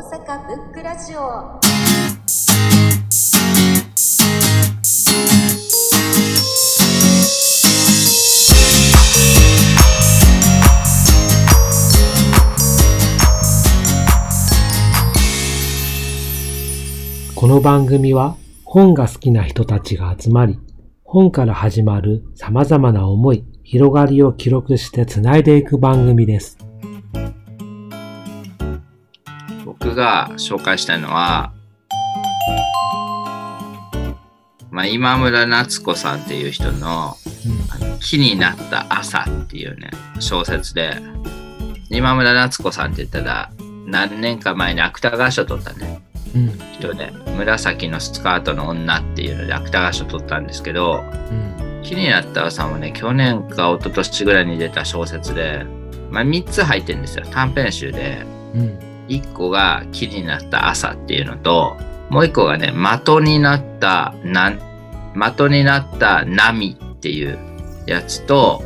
阪ブックラジオこの番組は本が好きな人たちが集まり、本から始まる様々な思い、広がりを記録してつないでいく番組です。僕が紹介したいのは、まあ、今村夏子さんっていう人の「あの木になった朝」っていうね小説で今村夏子さんって言ったら何年か前に芥川賞取ったねうん。うん。人で「紫のスカートの女」っていうので芥川賞取ったんですけどうん。木になった朝もね去年か一昨年ぐらいに出た小説で、まあ、3つ入ってるんですよ短編集で。うん。1個が木になった朝っていうのともう1個がね的になったな的になった波っていうやつと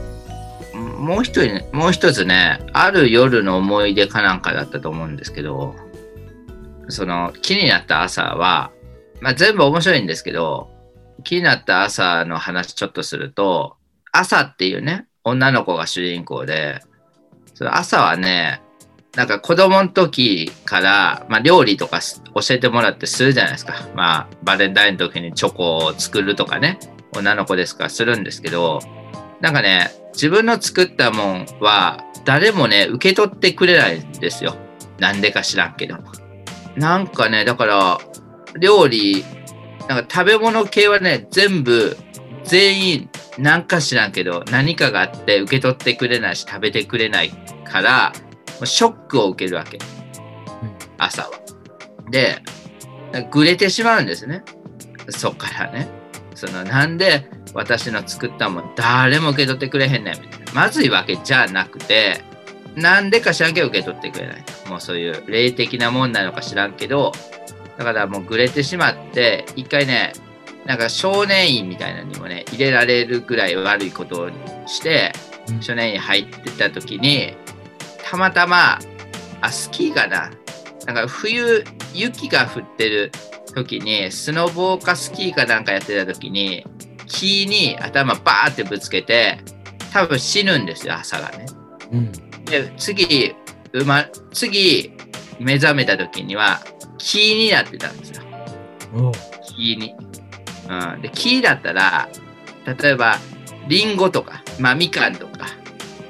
もう一人もう一つねある夜の思い出かなんかだったと思うんですけどその木になった朝は、まあ、全部面白いんですけど木になった朝の話ちょっとすると朝っていうね女の子が主人公でその朝はねなんか子供の時から、まあ、料理とか教えてもらってするじゃないですか。まあ、バレンタインの時にチョコを作るとかね、女の子ですからするんですけど、なんかね、自分の作ったもんは誰もね、受け取ってくれないんですよ。なんでか知らんけど。なんかね、だから、料理、なんか食べ物系はね、全部、全員、なんか知らんけど、何かがあって受け取ってくれないし、食べてくれないから、ショックを受けるわけ。朝は。で、ぐれてしまうんですね。そっからね。そのなんで私の作ったもん誰も受け取ってくれへんねんみたいな。まずいわけじゃなくて、なんでか知らんけど受け取ってくれない。もうそういう霊的なもんなのか知らんけど、だからもうぐれてしまって、一回ね、なんか少年院みたいなのにもね、入れられるぐらい悪いことをして、うん少年院入ってた時に、たまたま、あ、スキーかな。なんか冬、雪が降ってる時に、スノボーかスキーかなんかやってた時に、木に頭バーってぶつけて、多分死ぬんですよ、朝がね。うん。で、次、うま、次、目覚めた時には、木になってたんですよ。木に。うん。で、木だったら、例えば、リンゴとか、まあ、みかんとか、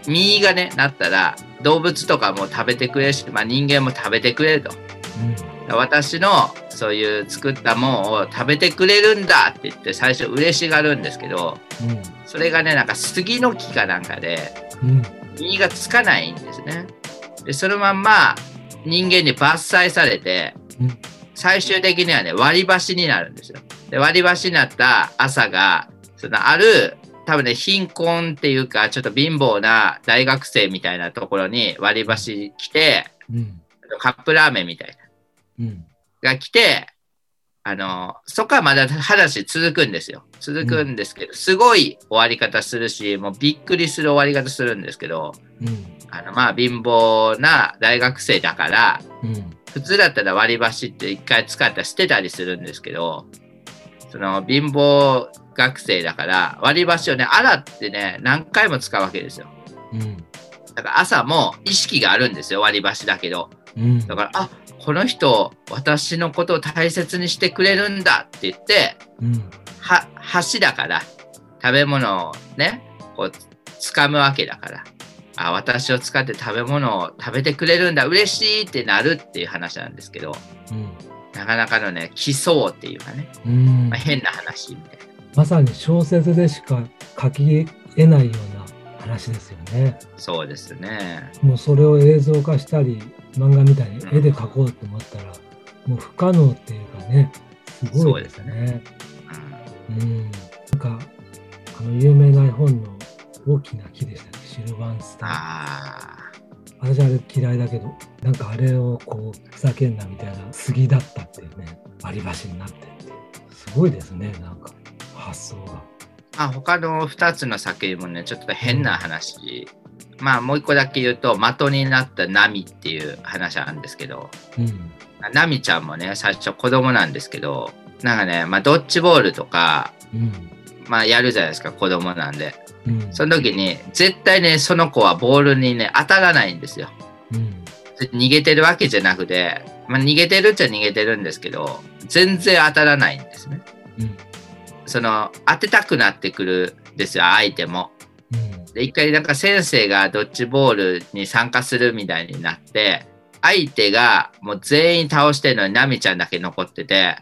実がね、なったら、動物とかも食べてくれるし、まあ、人間も食べてくれると。私のそういう作ったもんを食べてくれるんだって言って最初嬉しがるんですけどうん。それがねなんか杉の木かなんかでうん。実がつかないんですねでそのまんま人間に伐採されてうん。最終的にはね割り箸になるんですよで割り箸になった朝がそのある多分ね貧困っていうかちょっと貧乏な大学生みたいなところに割り箸来てうん。カップラーメンみたいなうん。が来て、あの、そこはまだ話続くんですよ。続くんですけど、すごい終わり方するし、もうびっくりする終わり方するんですけど、うん。あの、まあ、貧乏な大学生だから、うん。普通だったら割り箸って一回使ったら捨てたりするんですけど、その貧乏学生だから、割り箸をね、洗ってね、何回も使うわけですよ。うん。だから朝も意識があるんですよ、割り箸だけど。うん。だから、あこの人、私のことを大切にしてくれるんだって言って、うん。は、箸だから、食べ物をね、こう、掴むわけだから、あ、私を使って食べ物を食べてくれるんだ、嬉しいってなるっていう話なんですけど、うん。なかなかのね、奇想っていうかね、うんまあ、変な話みたいな。まさに小説でしか書き得ないような話ですよね。そうですね。もうそれを映像化したり、漫画みたいに絵で描こうと思ったら、もう不可能っていうかね、すごいですね。うんうん。なんか、あの有名な絵本の大きな木でしたっけ、シルバンスター。あ私あれ嫌いだけど、なんかあれをこう、ふざけんなみたいな杉だったっていうね、割り箸になってって。すごいですね、なんか、発想が。ーあ他の2つの作品もね、ちょっと変な話。まあもう一個だけ言うと、的になった波っていう話なんですけど、うん。ナミちゃんもね、最初子供なんですけど、なんかね、まあ、ドッジボールとか、うん。まあ、やるじゃないですか、子供なんで。うん。その時に、絶対ね、その子はボールにね、当たらないんですよ。うん。逃げてるわけじゃなくて、まあ、逃げてるっちゃ逃げてるんですけど、全然当たらないんですね。うん。その、当てたくなってくるんですよ、相手も。うん。で、一回なんか先生がドッジボールに参加するみたいになって、相手がもう全員倒してるのにナミちゃんだけ残ってて、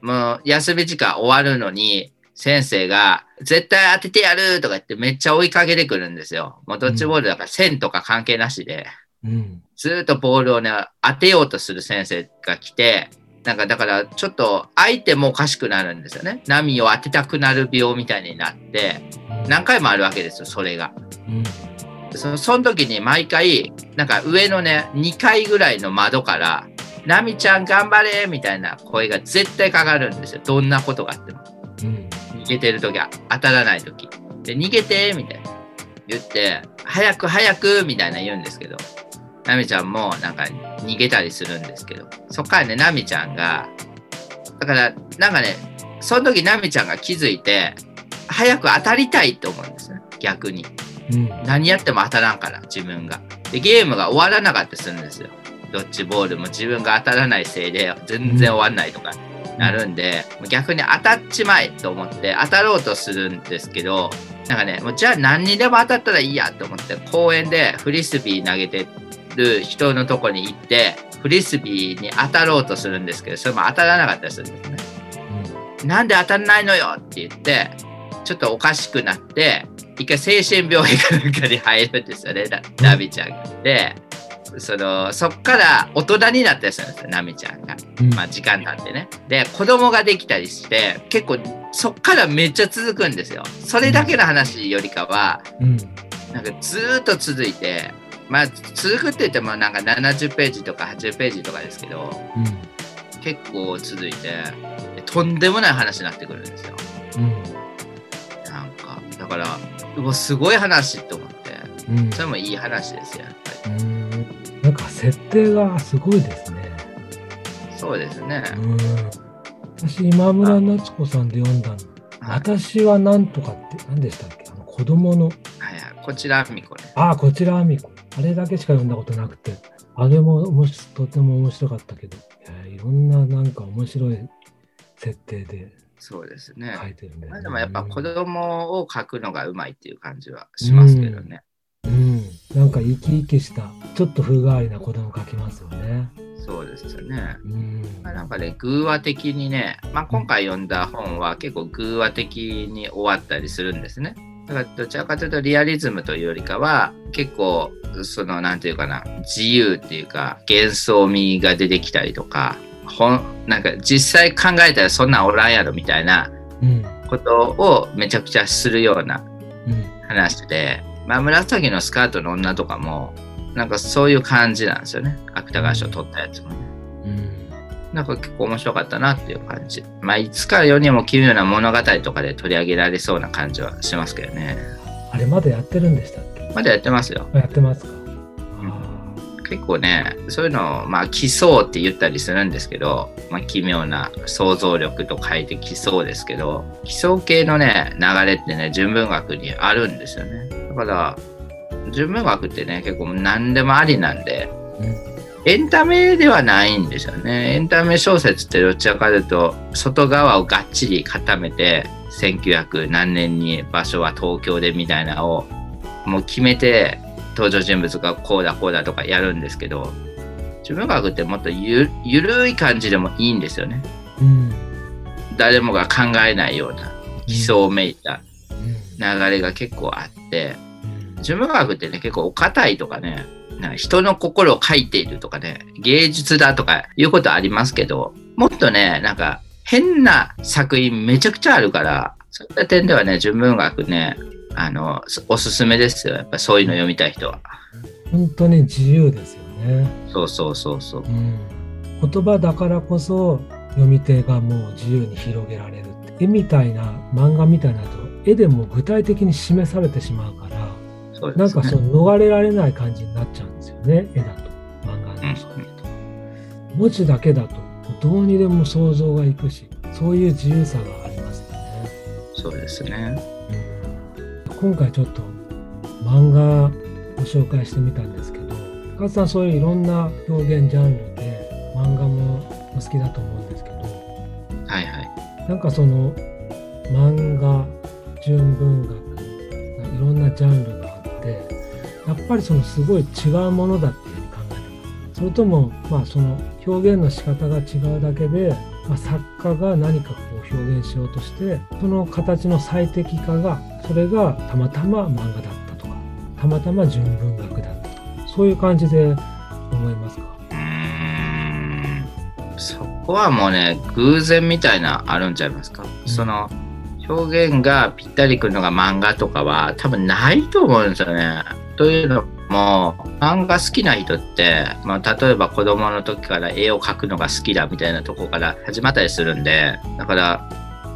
もう休み時間終わるのに、先生が絶対当ててやるとか言ってめっちゃ追いかけてくるんですよ。もうドッジボールだから線とか関係なしで、うん。ずーっとボールをね、当てようとする先生が来て、なんかだからちょっと相手もおかしくなるんですよね。波を当てたくなる病みたいになって、何回もあるわけですよ、それが。うん。そその時に毎回、なんか上のね、2階ぐらいの窓から、ナミちゃん頑張れみたいな声が絶対かかるんですよ。どんなことがあっても。うん。逃げてる時は当たらない時。で、逃げてみたいな言って、早く早くみたいな言うんですけど、ナミちゃんもなんか逃げたりするんですけど、そっからね、ナミちゃんが、だからなんかね、その時ナミちゃんが気づいて、早く当たりたいと思うんですね、逆に。うん。何やっても当たらんから自分がでゲームが終わらなかったりするんですよドッジボールも自分が当たらないせいで全然終わんないとかなるんで、逆に当たっちまえと思って当たろうとするんですけどなんかねもうじゃあ何にでも当たったらいいやと思って公園でフリスビー投げてる人のとこに行ってフリスビーに当たろうとするんですけどそれも当たらなかったりするんですねなんで当たんないのよって言って、ちょっとおかしくなって、一回精神病院かなんかに入るんですよね、なナミちゃんが。で、そのそっから大人になったりするんですよ、ナミちゃんが。うん。まあ時間経ってね。で、子供ができたりして、結構そっからめっちゃ続くんですよ。それだけの話よりかは、うん。なんかずーっと続いて、まあ続くって言ってもなんか70ページとか80ページとかですけど、うん。結構続いて、でとんでもない話になってくるんですよ。うん。なんか、だから、うわすごい話と思って、うん。それもいい話ですよ、やっぱうん。なんか設定がすごいですね。り。そうですね。うん。私、今村夏子さんで読んだの。はい、私はなんとかって何でしたっけ？あの子供の。はいはい、こちら、みこね。ああ、こちらあみこ。あれだけしか読んだことなくて。あれもおもしとても面白かったけど、いやいろんななんか面白い設定でそうですね。書いてるんだよね。まあでもやっぱ子供を描くのがうまいっていう感じはしますけどね。うん。なんか生き生きした、ちょっと風変わりな子供描きますよね。そうですよね。うん。まあ、なんかね、偶話的にね、まあ、今回読んだ本は結構偶話的に終わったりするんですね。だからどちらかというとリアリズムというよりかは結構そのなんていうかな自由っていうか幻想味が出てきたりとか本なんか実際考えたらそんなんおらんやろみたいなうん。ことをめちゃくちゃするようなうん。話で、まあ、紫のスカートの女とかもなんかそういう感じなんですよね芥川賞取ったやつもね。うん。なんか結構面白かったなっていう感じ。まあ、いつか世にも奇妙な物語とかで取り上げられそうな感じはしますけどね。あれまだやってるんでしたっけ？まだやってますよ。あやってますかあ結構ね、そういうのを、まあ、奇想って言ったりするんですけど、まあ、奇妙な想像力と書いて奇想ですけど、奇想系のね、流れってね、純文学にあるんですよね。だから、純文学ってね、結構何でもありなんで、ーうんエンタメではないんですよね。エンタメ小説ってどちらかというと、外側をがっちり固めて、1900何年に場所は東京でみたいなのを、もう決めて、登場人物がこうだこうだとかやるんですけど、自分学ってもっとゆゆるい感じでもいいんですよね。うん。誰もが考えないような、奇想めいたうん流れが結構あって、うん純文学ってね、結構お堅いとかね、なんか人の心を書いているとかね、芸術だとかいうことありますけど、もっとね、なんか変な作品めちゃくちゃあるから、そういった点ではね、純文学ね、あの、おすすめですよ。やっぱそういうの読みたい人は。本当に自由ですよね。そうそうそうそうう。ん。言葉だからこそ読み手がもう自由に広げられるって。絵みたいな漫画みたいなと絵でも具体的に示されてしまうから、そうですね。なんかその逃れられない感じになっちゃうんですよね、絵だと。漫画のそうだと。文字だけだとどうにでも想像がいくしそういう自由さがありますよね。そうですね。今回ちょっと漫画を紹介してみたんですけど深津さんそういういろんな表現ジャンルで漫画もお好きだと思うんですけどはいはい。なんかその漫画純文学いろんなジャンルってやっぱりそのすごい違うものだっていうふうに考えてますそれともまあその表現の仕方が違うだけで、まあ、作家が何かこう表現しようとしてその形の最適化がそれがたまたま漫画だったとかたまたま純文学だったとかそういう感じで思いますか？そこはもうね、偶然みたいなあるんちゃいますか？その表現がぴったりくるのが漫画とかは多分ないと思うんですよね。というのも、漫画好きな人って、まあ、例えば子供の時から絵を描くのが好きだみたいなとこから始まったりするんで、だから、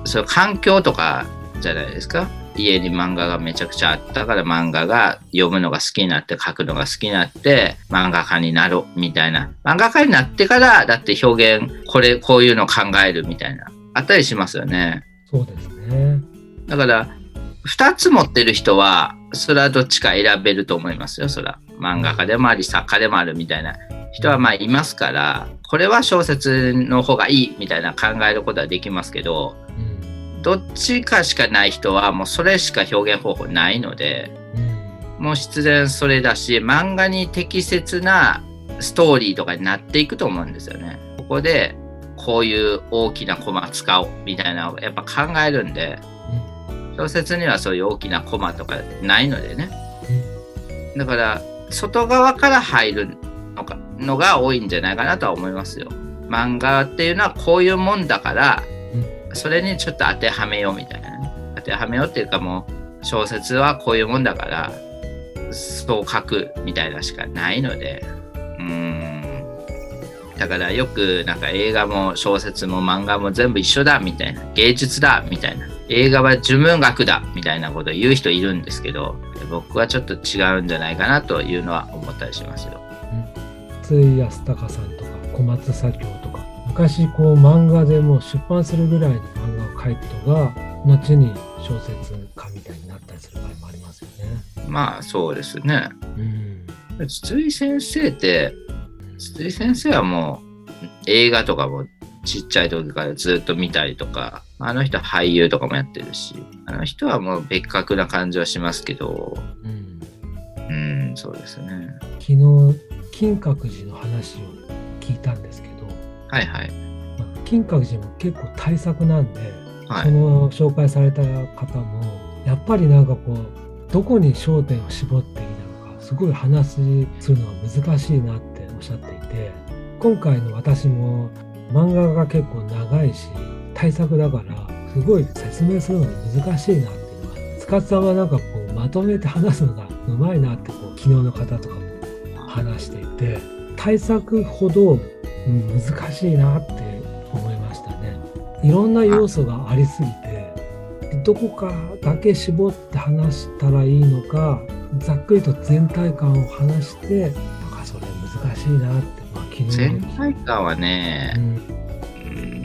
そういう環境とかじゃないですか。家に漫画がめちゃくちゃあったから漫画が読むのが好きになって書くのが好きになって漫画家になろうみたいな。漫画家になってからだって表現、これ、こういうの考えるみたいな。あったりしますよね。そうですね。だから、二つ持ってる人は、それはどっちか選べると思いますよ、そら。漫画家でもあり、作家でもあるみたいな人はまあいますから、これは小説の方がいいみたいな考えることはできますけど、うんどっちかしかない人はもうそれしか表現方法ないので、うんもう必然それだし、漫画に適切なストーリーとかになっていくと思うんですよね。ここで、こういう大きなコマ使おうみたいなのをやっぱ考えるんで、小説にはそういう大きなコマとかないのでね。だから、外側から入るのかのが多いんじゃないかなとは思いますよ。漫画っていうのはこういうもんだから、それにちょっと当てはめようみたいなね。当てはめようっていうかもう、小説はこういうもんだから、そう書くみたいなしかないので、うーん。だからよくなんか映画も小説も漫画も全部一緒だみたいな、芸術だみたいな、映画は純文学だみたいなことを言う人いるんですけど、僕はちょっと違うんじゃないかなというのは思ったりしますよ。筒井康隆さんとか小松左京とか昔こう漫画でもう出版するぐらいの漫画を描いた人が後に小説家みたいになったりする場合もありますよね。まあそうですね。うん筒井先生って、筒井先生はもう映画とかもちっちゃい時からずっと見たりとか、あの人俳優とかもやってるし、あの人はもう別格な感じはしますけど、うんうん、そうですね。昨日金閣寺の話を聞いたんですけど、はいはい。まあ金閣寺も結構大作なんで、はい。その紹介された方もやっぱりなんかこうどこに焦点を絞っていいのかすごい話するのは難しいなってしゃっていて今回の私も漫画が結構長いし大作だからすごい説明するのが難しいなっていうのが塚津さんはなんかこうまとめて話すのがうまいなってこう昨日の方とかも話していて大作ほど、うん難しいなって思いましたね。いろんな要素がありすぎてどこかだけ絞って話したらいいのかざっくりと全体感を話して難しいなって、まあ、昨日全体感はねう、ん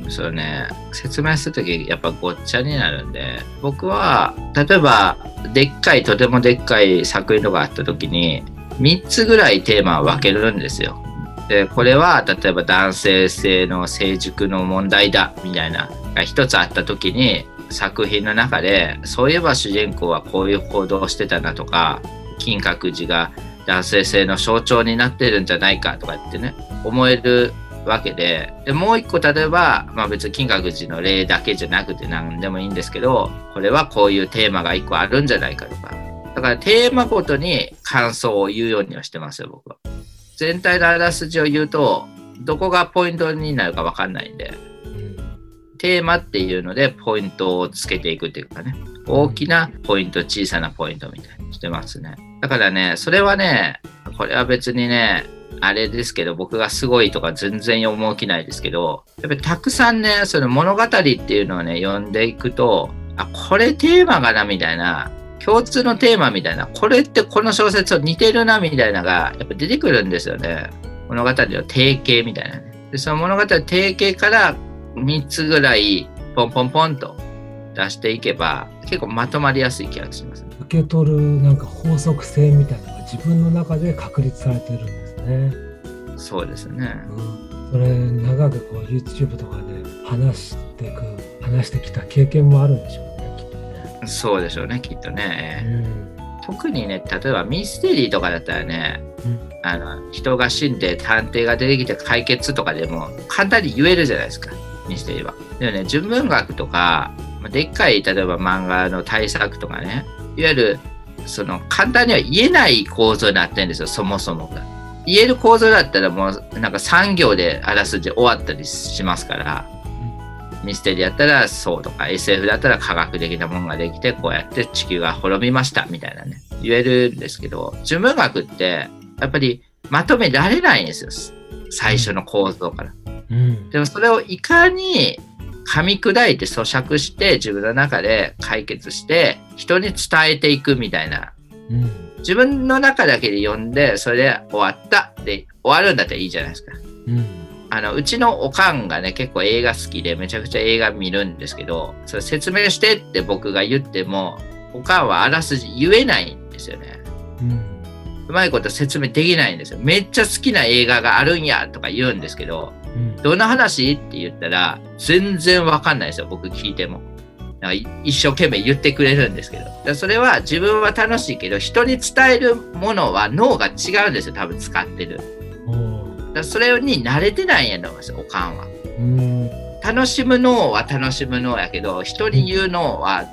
うん、そうね、説明するときやっぱごっちゃになるんで、僕は、例えば、でっかい、とてもでっかい作品とかあったときに、3つぐらいテーマを分けるんですよ。で、これは、例えば男性性の成熟の問題だ、みたいな、が一つあったときに、作品の中で、そういえば主人公はこういう行動をしてたなとか、金閣寺が男性性の象徴になってるんじゃないかとかってね、思えるわけで、でもう一個例えば、まあ別に金閣寺の例だけじゃなくて何でもいいんですけど、これはこういうテーマが一個あるんじゃないかとか。だからテーマごとに感想を言うようにはしてますよ、僕は。全体のあらすじを言うと、どこがポイントになるかわかんないんで、テーマっていうのでポイントをつけていくっていうかね、大きなポイント、小さなポイントみたいにしてますね。だからね、それはね、これは別にね、あれですけど、僕がすごいとか全然思う気ないですけど、やっぱりたくさんね、その物語っていうのをね、読んでいくと、あ、これテーマがな、みたいな、共通のテーマみたいな、これってこの小説と似てるな、みたいなのが、やっぱ出てくるんですよね。物語の定型みたいなね。で、その物語の定型から3つぐらいポンポンポンと出していけば結構まとまりやすい気がします、受け取るなんか法則性みたいなのが自分の中で確立されてるんですね。そうですね。うん、それ長くこう YouTube とかで話していく話してきた経験もあるんでしょうねきっとね。そうでしょうねきっとね。うん特にね例えばミステリーとかだったらねうんあの人が死んで探偵が出てきて解決とかでも簡単に言えるじゃないですかミステリーは。でもね純文学とかまあでっかい例えば漫画の大作とかねいわゆるその簡単には言えない構造になってるんですよそもそもが。言える構造だったらもうなんか産業であらすじ終わったりしますからミステリーだったらそうとか SF だったら科学的なものができてこうやって地球が滅びましたみたいなね言えるんですけど純文学ってやっぱりまとめられないんですよ最初の構造から。うんでもそれをいかに噛み砕いて咀嚼して自分の中で解決して人に伝えていくみたいなうん自分の中だけで読んでそれで終わったで終わるんだったらいいじゃないですか。うんあのうちのおかんがね結構映画好きでめちゃくちゃ映画見るんですけどそれ説明してって僕が言ってもおかんはあらすじ言えないんですよね。うんうまいこと説明できないんですよ。めっちゃ好きな映画があるんやとか言うんですけどうんどんな話？って言ったら全然わかんないですよ僕聞いても。なんかい一生懸命言ってくれるんですけどそれは自分は楽しいけど人に伝えるものは脳が違うんですよ多分使ってる。だそれに慣れてないんやと思いますおかんは。うん楽しむ脳は楽しむ脳やけど人に言う脳は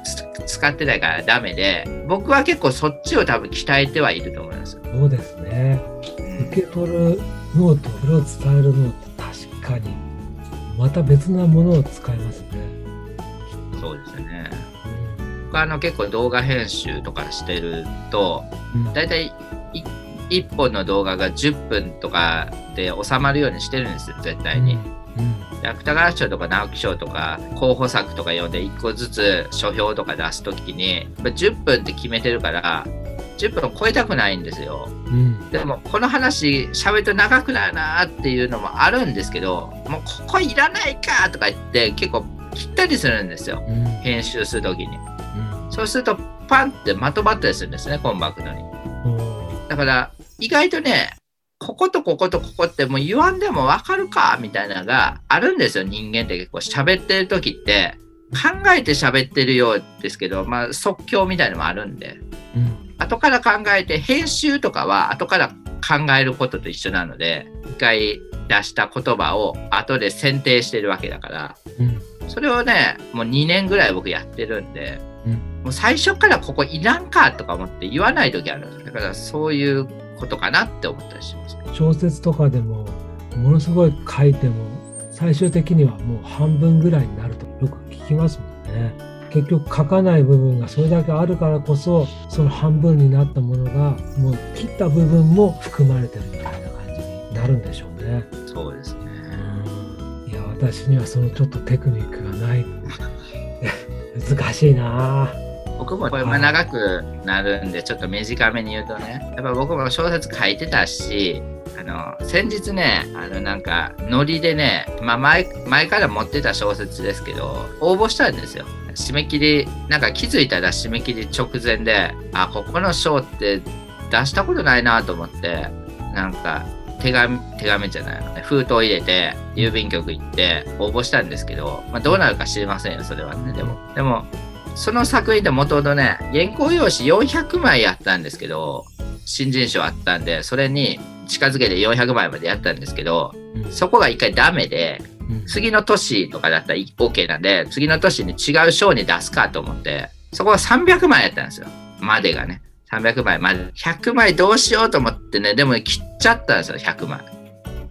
つ使ってないからダメで僕は結構そっちを多分鍛えてはいると思います。そうですね。うん受け取る脳とそれを伝える脳って確かにまた別なものを使いますね。そうですよね。僕はあの結構動画編集とかしてるとうん大体い1本の動画が10分とかで収まるようにしてるんですよ絶対に。うんで芥川賞とか直木賞とか候補作とか読んで1個ずつ書評とか出すときにやっぱ10分って決めてるから10分を超えたくないんですよ。うん。でもこの話喋ると長くなるなっていうのもあるんですけどもうここいらないかとか言って結構切ったりするんですよ。うん。編集するときに。うん。そうするとパンってまとまったりするんですねコンパクトに。だから意外とねこことこことここってもう言わんでもわかるかみたいなのがあるんですよ人間って結構喋ってる時って。考えて喋ってるようですけど、まあ、即興みたいのもあるんで。うん後から考えて編集とかは後から考えることと一緒なので一回出した言葉を後で選定してるわけだからうんそれをねもう2年ぐらい僕やってるんでうんもう最初からここいらんかとか思って言わない時あるだからそういうことかなって思ったりします。小説とかでもものすごい書いても最終的にはもう半分ぐらいになるとよく聞きますもんね。結局書かない部分がそれだけあるからこそその半分になったものがもう切った部分も含まれてるみたいな感じになるんでしょうね。そうですね。いや私にはそのちょっとテクニックがない 難しいなぁ僕もこれまあ長くなるんでちょっと短めに言うとねやっぱ僕も小説書いてたしあの先日ねあのなんかノリでね、まあ、前前から持ってた小説ですけど応募したんですよ締め切りなんか気づいたら締め切り直前であここの賞って出したことないなと思ってなんか手紙手紙じゃないのね。封筒入れて郵便局行って応募したんですけど、まあ、どうなるか知りませんよそれはね。でもでもその作品ってもともとね、原稿用紙400枚やったんですけど、新人賞あったんで、それに近づけて400枚までやったんですけど、うん。そこが一回ダメで、うん次の年とかだったら OK なんで、次の年に違う賞に出すかと思って、そこが300枚やったんですよ。までがね。300枚まで。100枚どうしようと思ってね、でも切っちゃったんですよ、100枚。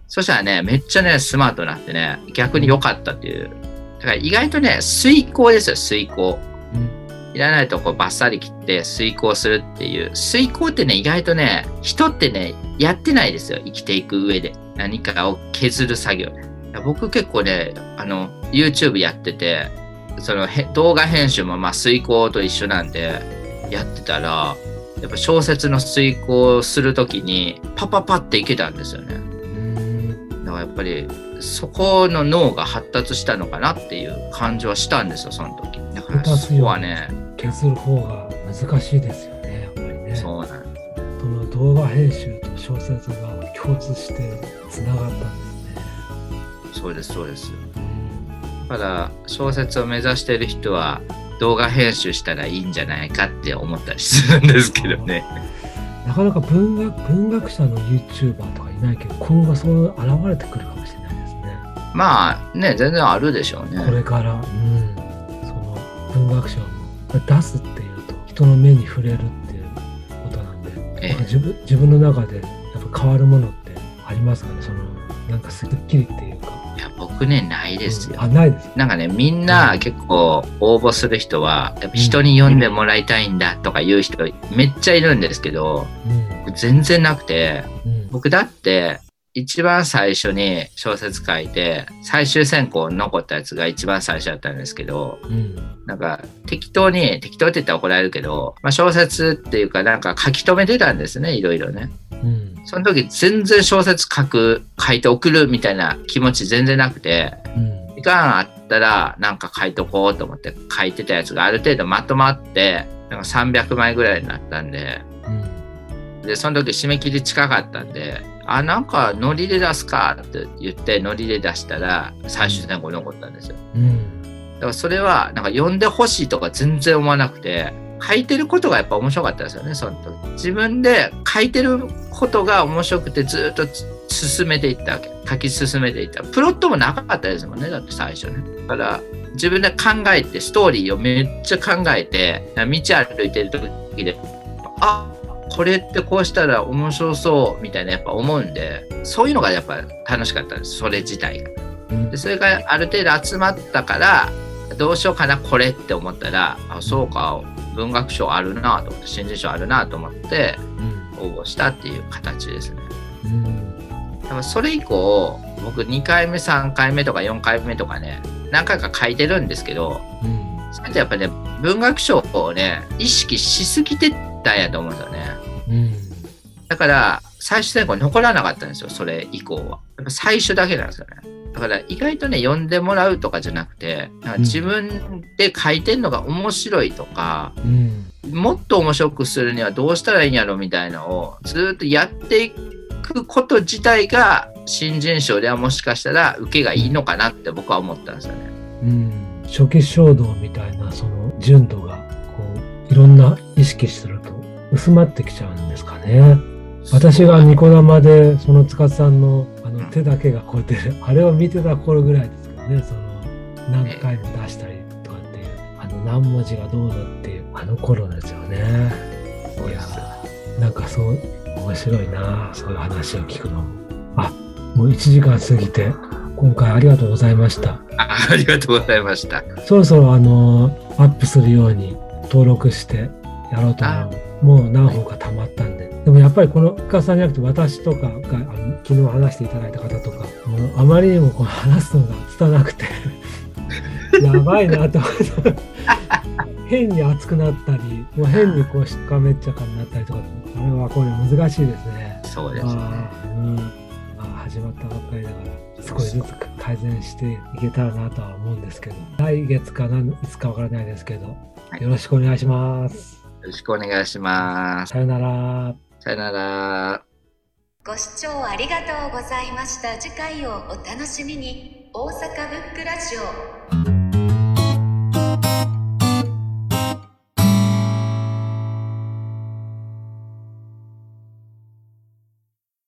そしたらね、めっちゃね、スマートになってね、逆に良かったっていう。だから意外とね、遂行ですよ、遂行。うんいらないとこバッサリ切って遂行するっていう遂行ってね意外とね人ってねやってないですよ生きていく上で何かを削る作業ね僕結構ねあの YouTube やっててそのへ動画編集もまあ遂行と一緒なんでやってたらやっぱ小説の遂行するときにパパパっていけたんですよね。うん。だからやっぱりそこの脳が発達したのかなっていう感じはしたんですよその時。だからそこはね削る方が難しいですよねやっぱりね。そうなんです。その動画編集と小説が共通してつながったんですねそうですそうです。だから小説を目指してる人は動画編集したらいいんじゃないかって思ったりするんですけどね。なかなか文学文学者の YouTuber とかいないけど今後そう現れてくるかもしれないですね。まあね全然あるでしょうね。これから、うん、その文学賞も出すっていうと人の目に触れるっていうことなんで、ええ。自分自分の中でやっぱ変わるものってありますかね？そのなんかすっきりっていうか僕ねないですよ。あないですなんかねみんな結構応募する人はやっぱ人に読んでもらいたいんだとか言う人めっちゃいるんですけどうん。全然なくてうん。僕だって一番最初に小説書いて最終選考残ったやつが一番最初だったんですけどうん。なんか適当に適当って言ったら怒られるけど、まあ、小説っていうかなんか書き留めてたんですねいろいろねうん。その時全然小説書く書いて送るみたいな気持ち全然なくてうん。時間あったらなんか書いとこうと思って書いてたやつがある程度まとまってなんか300枚ぐらいになったんで。うん。でその時締め切り近かったんであなんかノリで出すかって言ってノリで出したら最終選考残ったんですよ。うん。だからそれはなんか読んでほしいとか全然思わなくて書いてることがやっぱ面白かったですよねその時。自分で書いてることが面白くてずっとつ進めていったわけ。書き進めていった。プロットもなかったですもんねだって最初ね。だから自分で考えてストーリーをめっちゃ考えて道歩いてる時であこれってこうしたら面白そうみたいなやっぱ思うんでそういうのがやっぱ楽しかったですそれ自体が。うん。でそれがある程度集まったからどうしようかなこれって思ったらあそうか文学賞あるなと思って新人賞あるなと思ってうん応募したっていう形ですね。うんでもそれ以降僕2回目3回目とか4回目とかね何回か書いてるんですけどうんそれってやっぱね文学賞をね意識しすぎてたんやと思うんですよね。うんだから最終選考に残らなかったんですよそれ以降は。やっぱ最初だけなんですよね。だから意外とね読んでもらうとかじゃなくて自分で書いてんのが面白いとか、うんもっと面白くするにはどうしたらいいんやろみたいなのをずっとやっていくこと自体が新人賞ではもしかしたら受けがいいのかなって僕は思ったんですよね。うん初期衝動みたいなその純度がこういろんな意識すると薄まってきちゃうんですかね。私がニコ生でその塚さんの手だけがこうやってあれを見てた頃ぐらいですけどねその何回も出したりとかっていうあの何文字がどうだっていうあの頃ですよね。いやーなんかそう面白いなそういう話を聞くのも。あもう1時間過ぎて今回ありがとうございました。あありがとうございました。そろそろあのアップするように登録してやろうと思う。もう何本か溜まったんで。でもやっぱりこの深さんじゃなくて私とかがあの昨日話していただいた方とか、もうあまりにもこの話すのが拙くて、やばいなと思って。変に熱くなったり、もう変にこうしっかめっちゃかになったりとか、これはこれ難しいですね。そうですね。うん、まあ始まったばっかりだから少しずつ改善していけたらなとは思うんですけど来月か何いつかわからないですけど、はいよろしくお願いします。よろしくお願いします。さよなら。さよなら。ご視聴ありがとうございました次回をお楽しみに大阪ブックラジオ